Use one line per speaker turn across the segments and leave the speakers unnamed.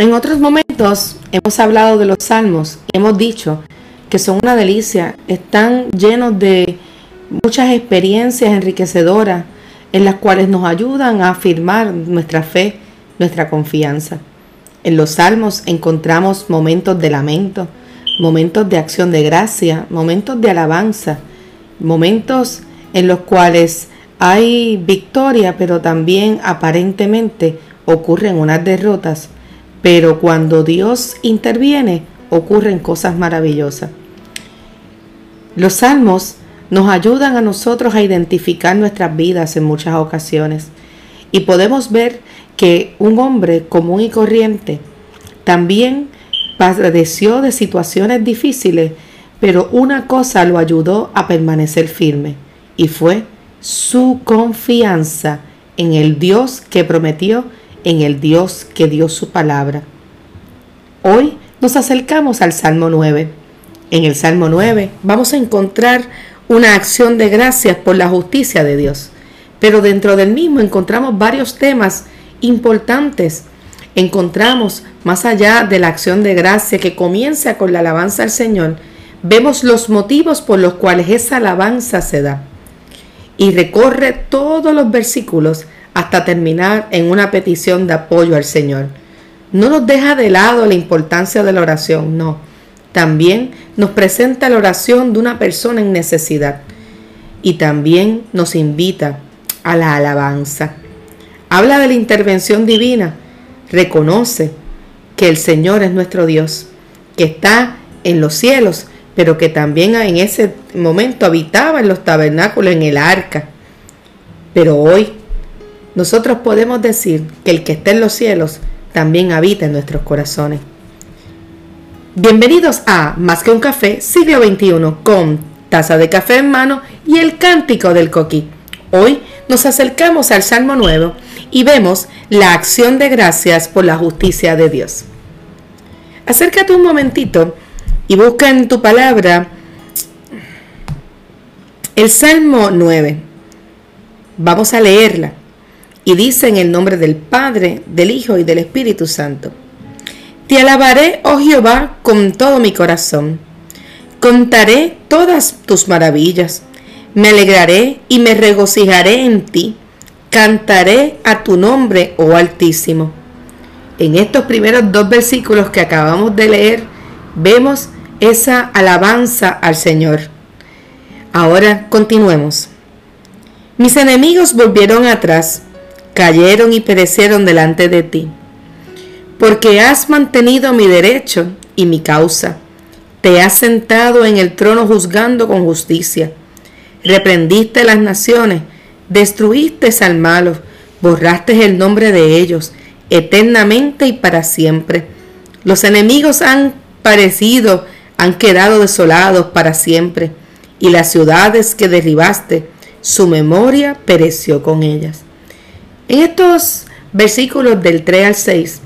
En otros momentos hemos hablado de los salmos y hemos dicho que son una delicia, están llenos de muchas experiencias enriquecedoras en las cuales nos ayudan a afirmar nuestra fe, nuestra confianza. En los salmos encontramos momentos de lamento, momentos de acción de gracia, momentos de alabanza, momentos en los cuales hay victoria, pero también aparentemente ocurren unas derrotas, pero cuando Dios interviene ocurren cosas maravillosas. Los salmos nos ayudan a nosotros a identificar nuestras vidas en muchas ocasiones y podemos ver que un hombre común y corriente también padeció de situaciones difíciles, pero una cosa lo ayudó a permanecer firme y fue su confianza en el Dios que prometió, en el Dios que dio su palabra. Hoy nos acercamos al Salmo 9. En el Salmo 9 vamos a encontrar una acción de gracias por la justicia de Dios, pero dentro del mismo encontramos varios temas importantes. Encontramos, más allá de la acción de gracia que comienza con la alabanza al Señor, vemos los motivos por los cuales esa alabanza se da. Y recorre todos los versículos hasta terminar en una petición de apoyo al Señor. No nos deja de lado la importancia de la oración, no. También nos presenta la oración de una persona en necesidad y también nos invita a la alabanza. Habla de la intervención divina. Reconoce que el Señor es nuestro Dios, que está en los cielos, pero que también en ese momento habitaba en los tabernáculos, en el arca. Pero hoy nosotros podemos decir que el que está en los cielos también habita en nuestros corazones. Bienvenidos a Más que un café, siglo XXI, con taza de café en mano y el cántico del coquí. Hoy nos acercamos al Salmo Nuevo y vemos la acción de gracias por la justicia de Dios. Acércate un momentito y busca en tu palabra el Salmo 9. Vamos a leerla. Y dice en el nombre del Padre, del Hijo y del Espíritu Santo. Te alabaré, oh Jehová, con todo mi corazón. Contaré todas tus maravillas. Me alegraré y me regocijaré en ti cantaré a tu nombre, oh Altísimo. En estos primeros dos versículos que acabamos de leer, vemos esa alabanza al Señor. Ahora continuemos. Mis enemigos volvieron atrás, cayeron y perecieron delante de ti, porque has mantenido mi derecho y mi causa. Te has sentado en el trono juzgando con justicia. Reprendiste las naciones Destruiste al malo, borraste el nombre de ellos, eternamente y para siempre. Los enemigos han parecido, han quedado desolados para siempre, y las ciudades que derribaste, su memoria pereció con ellas. En estos versículos del 3 al 6,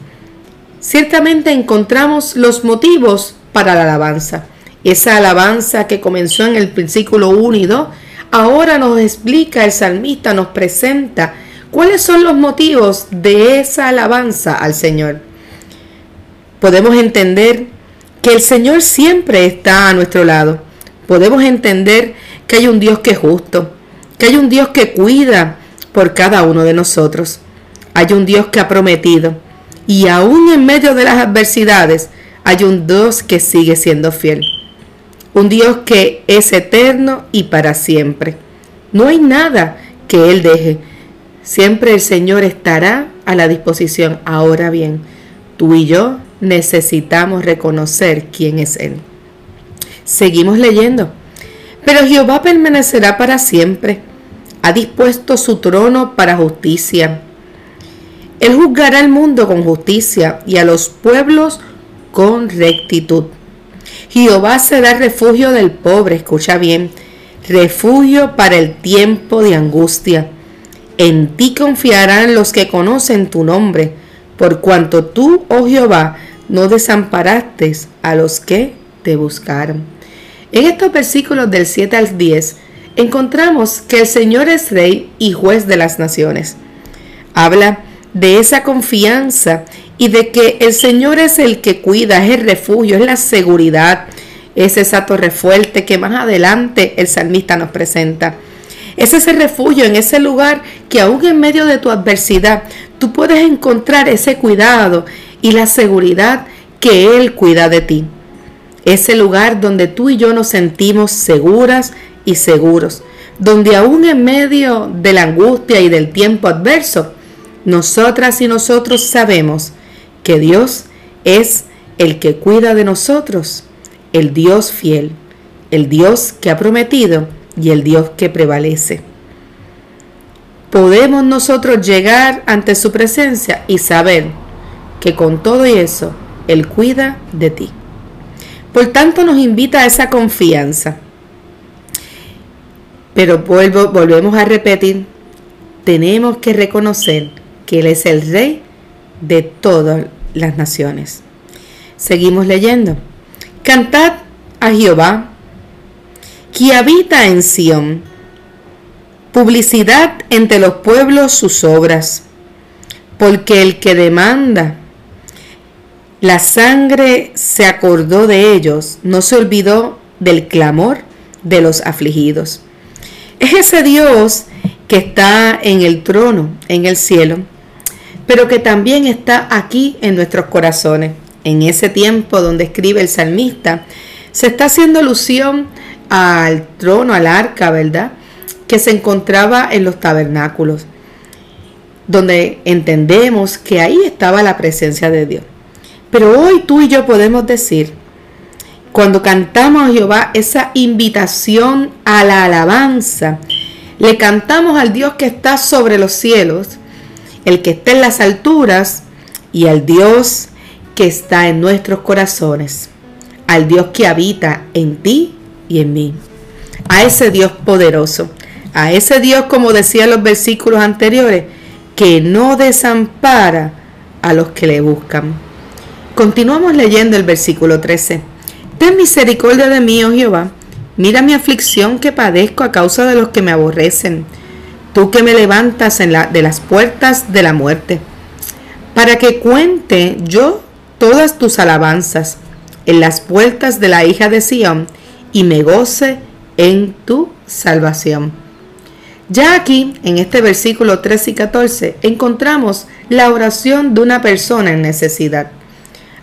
ciertamente encontramos los motivos para la alabanza. Esa alabanza que comenzó en el versículo 1 y 2 Ahora nos explica el salmista, nos presenta cuáles son los motivos de esa alabanza al Señor. Podemos entender que el Señor siempre está a nuestro lado. Podemos entender que hay un Dios que es justo, que hay un Dios que cuida por cada uno de nosotros. Hay un Dios que ha prometido. Y aún en medio de las adversidades, hay un Dios que sigue siendo fiel un Dios que es eterno y para siempre. No hay nada que Él deje. Siempre el Señor estará a la disposición. Ahora bien, tú y yo necesitamos reconocer quién es Él. Seguimos leyendo. Pero Jehová permanecerá para siempre. Ha dispuesto su trono para justicia. Él juzgará al mundo con justicia y a los pueblos con rectitud. Jehová será refugio del pobre, escucha bien, refugio para el tiempo de angustia. En ti confiarán los que conocen tu nombre, por cuanto tú, oh Jehová, no desamparaste a los que te buscaron. En estos versículos del 7 al 10 encontramos que el Señor es rey y juez de las naciones. Habla de esa confianza y de que el Señor es el que cuida, es el refugio, es la seguridad, es esa torre fuerte que más adelante el salmista nos presenta. Es ese refugio en ese lugar que aún en medio de tu adversidad tú puedes encontrar ese cuidado y la seguridad que Él cuida de ti. Ese lugar donde tú y yo nos sentimos seguras y seguros, donde aún en medio de la angustia y del tiempo adverso, nosotras y nosotros sabemos que Dios es el que cuida de nosotros, el Dios fiel, el Dios que ha prometido y el Dios que prevalece. Podemos nosotros llegar ante su presencia y saber que con todo eso Él cuida de ti. Por tanto nos invita a esa confianza. Pero vuelvo, volvemos a repetir, tenemos que reconocer que Él es el Rey de todas las naciones. Seguimos leyendo. Cantad a Jehová que habita en Sión. Publicidad entre los pueblos sus obras, porque el que demanda la sangre se acordó de ellos, no se olvidó del clamor de los afligidos. Es ese Dios que está en el trono, en el cielo, pero que también está aquí en nuestros corazones. En ese tiempo donde escribe el salmista, se está haciendo alusión al trono, al arca, ¿verdad? Que se encontraba en los tabernáculos, donde entendemos que ahí estaba la presencia de Dios. Pero hoy tú y yo podemos decir, cuando cantamos a Jehová esa invitación a la alabanza, le cantamos al Dios que está sobre los cielos, el que está en las alturas y al Dios que está en nuestros corazones, al Dios que habita en ti y en mí. A ese Dios poderoso, a ese Dios, como decían los versículos anteriores, que no desampara a los que le buscan. Continuamos leyendo el versículo 13. Ten misericordia de mí, oh Jehová, mira mi aflicción que padezco a causa de los que me aborrecen, tú que me levantas en la, de las puertas de la muerte, para que cuente yo todas tus alabanzas en las puertas de la hija de Sión, y me goce en tu salvación. Ya aquí, en este versículo 13 y 14, encontramos la oración de una persona en necesidad.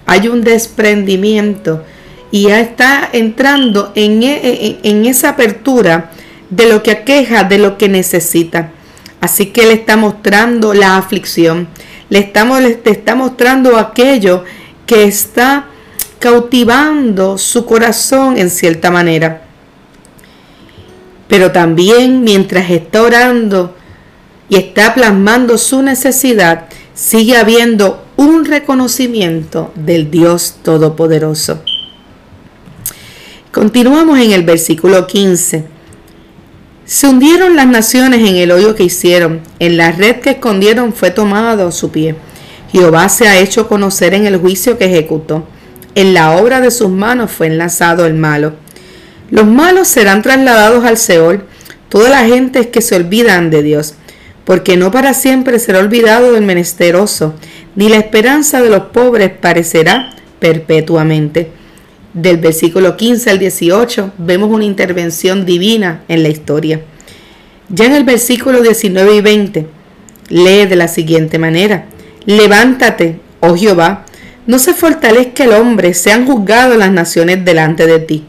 Hay un desprendimiento y ya está entrando en, e, en, esa apertura de lo que aqueja, de lo que necesita. Así que le está mostrando la aflicción, le, estamos, le está mostrando aquello que está cautivando su corazón en cierta manera. Pero también mientras está orando y está plasmando su necesidad, sigue habiendo un reconocimiento del Dios Todopoderoso. Continuamos en el versículo 15. Se hundieron las naciones en el hoyo que hicieron, en la red que escondieron fue tomado su pie. Jehová se ha hecho conocer en el juicio que ejecutó. En la obra de sus manos fue enlazado el malo. Los malos serán trasladados al Seol, toda la gente es que se olvidan de Dios, porque no para siempre será olvidado del menesteroso, ni la esperanza de los pobres parecerá perpetuamente. Del versículo 15 al 18 vemos una intervención divina en la historia. Ya en el versículo 19 y 20 lee de la siguiente manera, levántate, oh Jehová, no se fortalezca el hombre, sean juzgados las naciones delante de ti.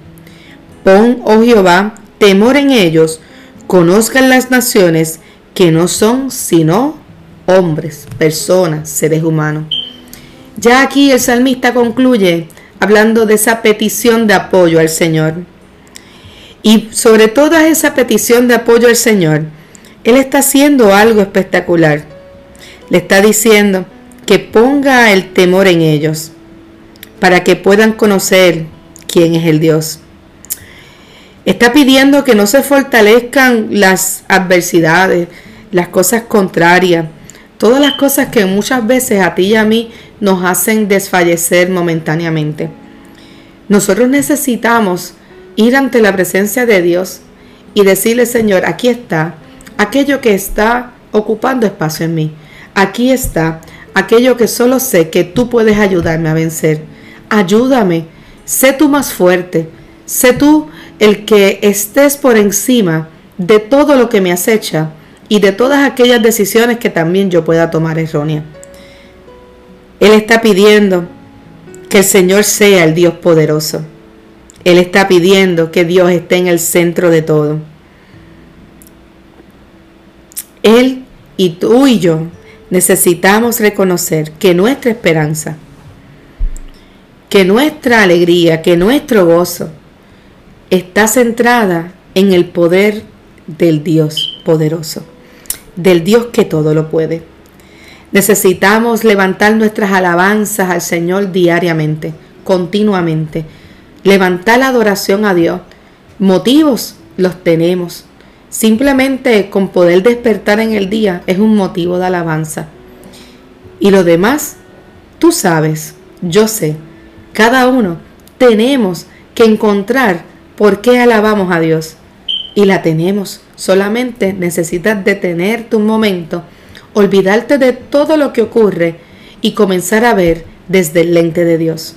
Pon, oh Jehová, temor en ellos, conozcan las naciones que no son sino hombres, personas, seres humanos. Ya aquí el salmista concluye hablando de esa petición de apoyo al Señor. Y sobre toda esa petición de apoyo al Señor, Él está haciendo algo espectacular. Le está diciendo, que ponga el temor en ellos para que puedan conocer quién es el Dios. Está pidiendo que no se fortalezcan las adversidades, las cosas contrarias, todas las cosas que muchas veces a ti y a mí nos hacen desfallecer momentáneamente. Nosotros necesitamos ir ante la presencia de Dios y decirle, Señor, aquí está aquello que está ocupando espacio en mí. Aquí está aquello que solo sé que tú puedes ayudarme a vencer. Ayúdame, sé tú más fuerte, sé tú el que estés por encima de todo lo que me acecha y de todas aquellas decisiones que también yo pueda tomar errónea. Él está pidiendo que el Señor sea el Dios poderoso. Él está pidiendo que Dios esté en el centro de todo. Él y tú y yo necesitamos reconocer que nuestra esperanza, que nuestra alegría, que nuestro gozo está centrada en el poder del Dios poderoso, del Dios que todo lo puede. Necesitamos levantar nuestras alabanzas al Señor diariamente, continuamente. Levantar la adoración a Dios. Motivos los tenemos. Simplemente con poder despertar en el día es un motivo de alabanza. Y lo demás, tú sabes, yo sé, cada uno tenemos que encontrar por qué alabamos a Dios. Y la tenemos. Solamente necesitas detenerte un momento, olvidarte de todo lo que ocurre y comenzar a ver desde el lente de Dios.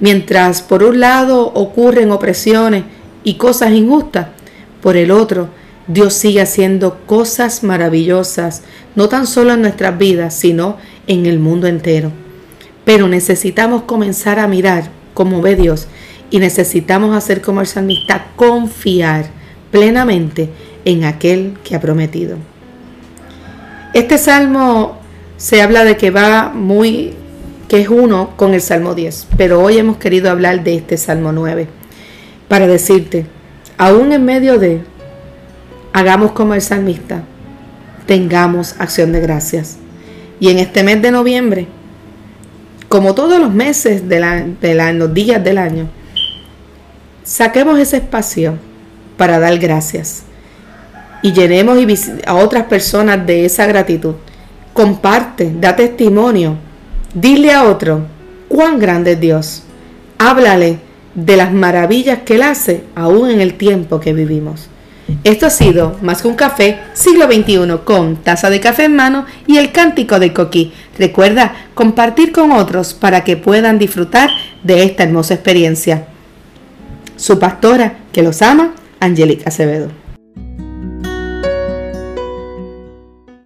Mientras por un lado ocurren opresiones y cosas injustas, por el otro Dios sigue haciendo cosas maravillosas, no tan solo en nuestras vidas, sino en el mundo entero. Pero necesitamos comenzar a mirar cómo ve Dios y necesitamos hacer como el salmista, confiar plenamente en aquel que ha prometido. Este salmo se habla de que va muy, que es uno con el salmo 10, pero hoy hemos querido hablar de este salmo 9 para decirte, aún en medio de hagamos como el salmista, tengamos acción de gracias. Y en este mes de noviembre, como todos los meses de, la, los días del año, saquemos ese espacio para dar gracias y llenemos a otras personas de esa gratitud. Comparte, da testimonio, dile a otro cuán grande es Dios. Háblale de las maravillas que Él hace aún en el tiempo que vivimos. Esto ha sido Más que un café, siglo XXI, con taza de café en mano y el cántico de Coquí. Recuerda compartir con otros para que puedan disfrutar de esta hermosa experiencia. Su pastora, que los ama, Angélica Acevedo.